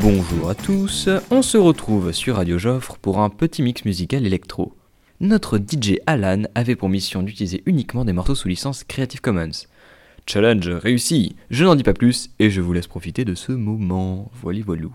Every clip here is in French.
Bonjour à tous, on se retrouve sur Radio Joffre pour un petit mix musical électro. Notre DJ Alan avait pour mission d'utiliser uniquement des morceaux sous licence Creative Commons. Challenge réussi, je n'en dis pas plus et je vous laisse profiter de ce moment. Voilà voilou.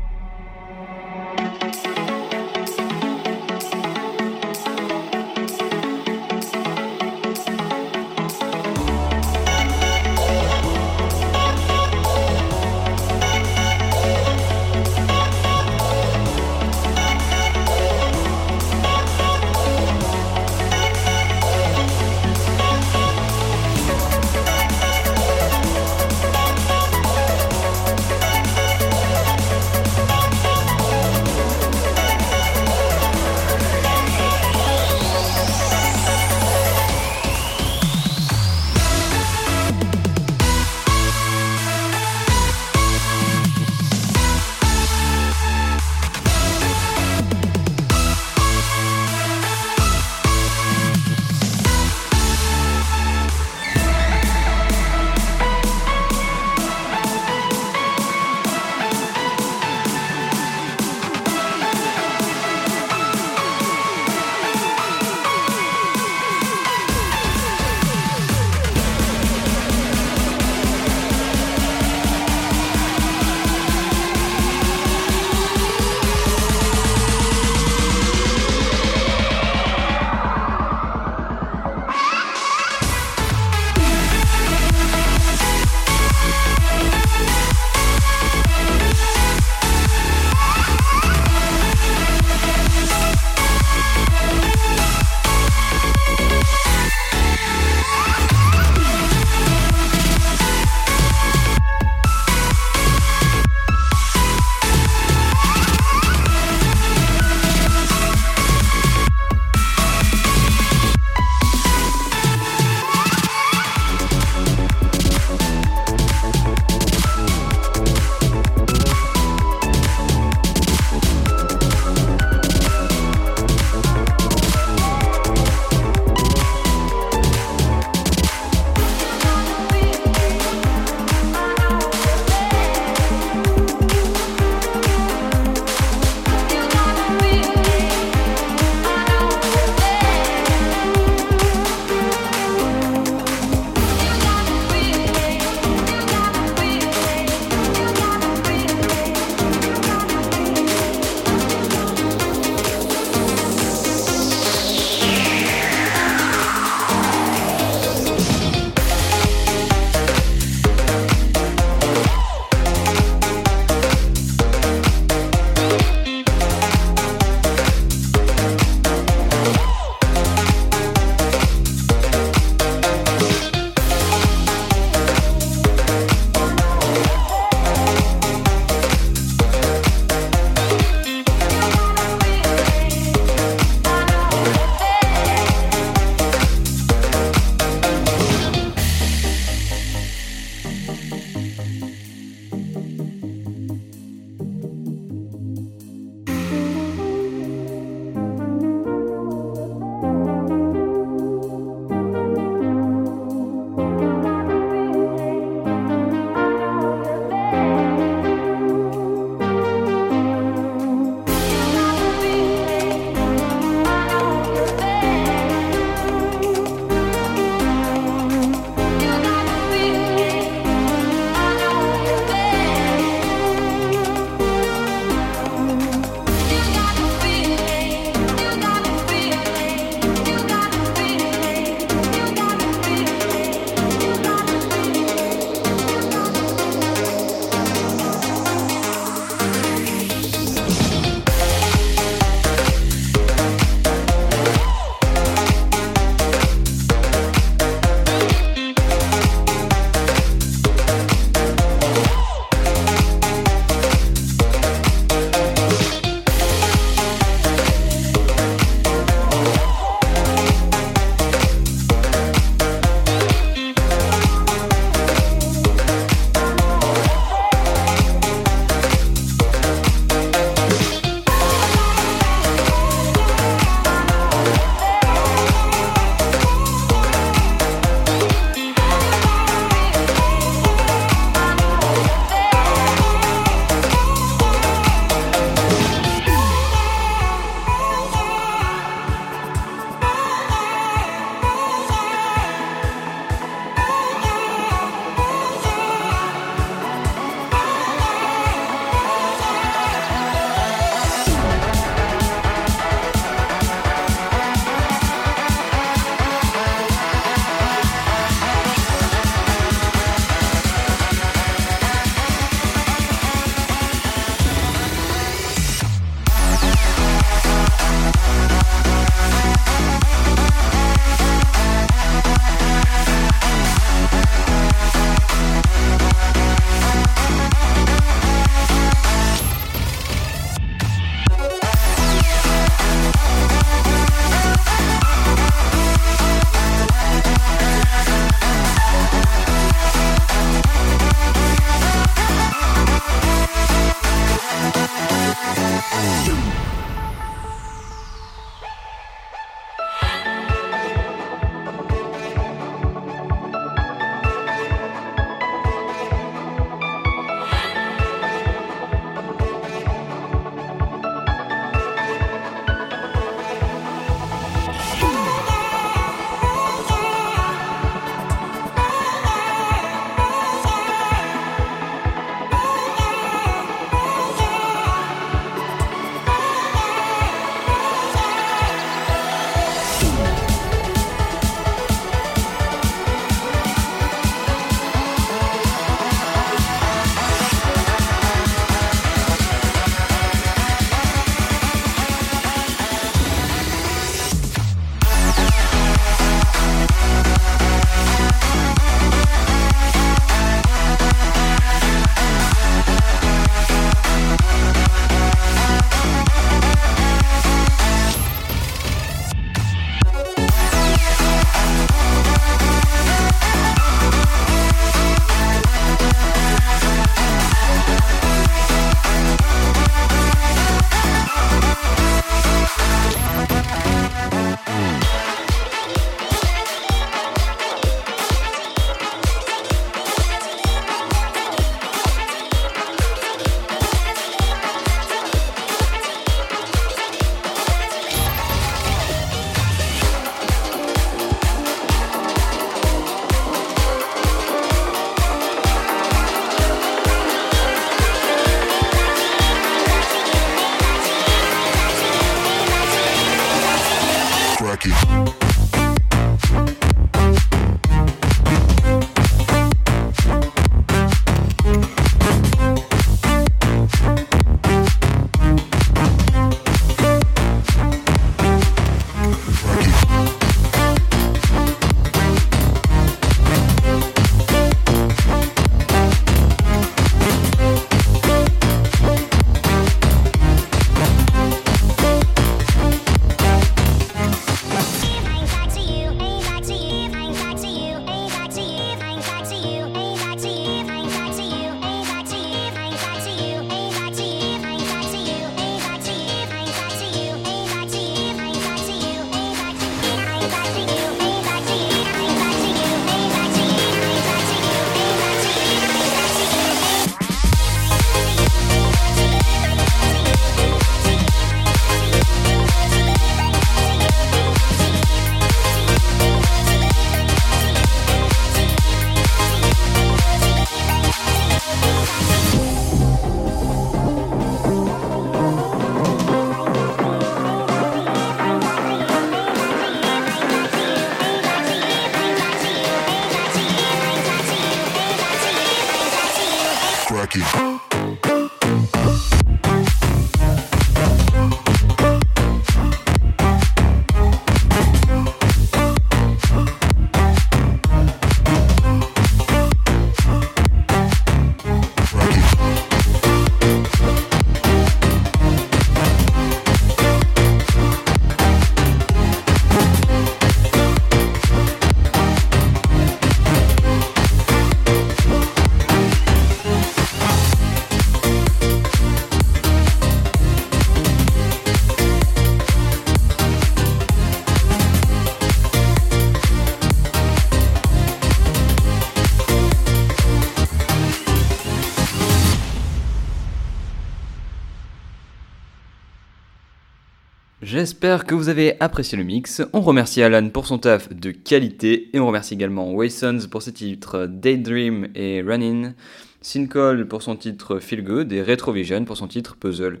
J'espère que vous avez apprécié le mix. On remercie Alan pour son taf de qualité et on remercie également Waysons pour ses titres Daydream et Running, Sincol pour son titre Feel Good et Retrovision pour son titre Puzzle.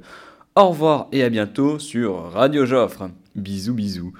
Au revoir et à bientôt sur Radio Joffre. Bisous bisous.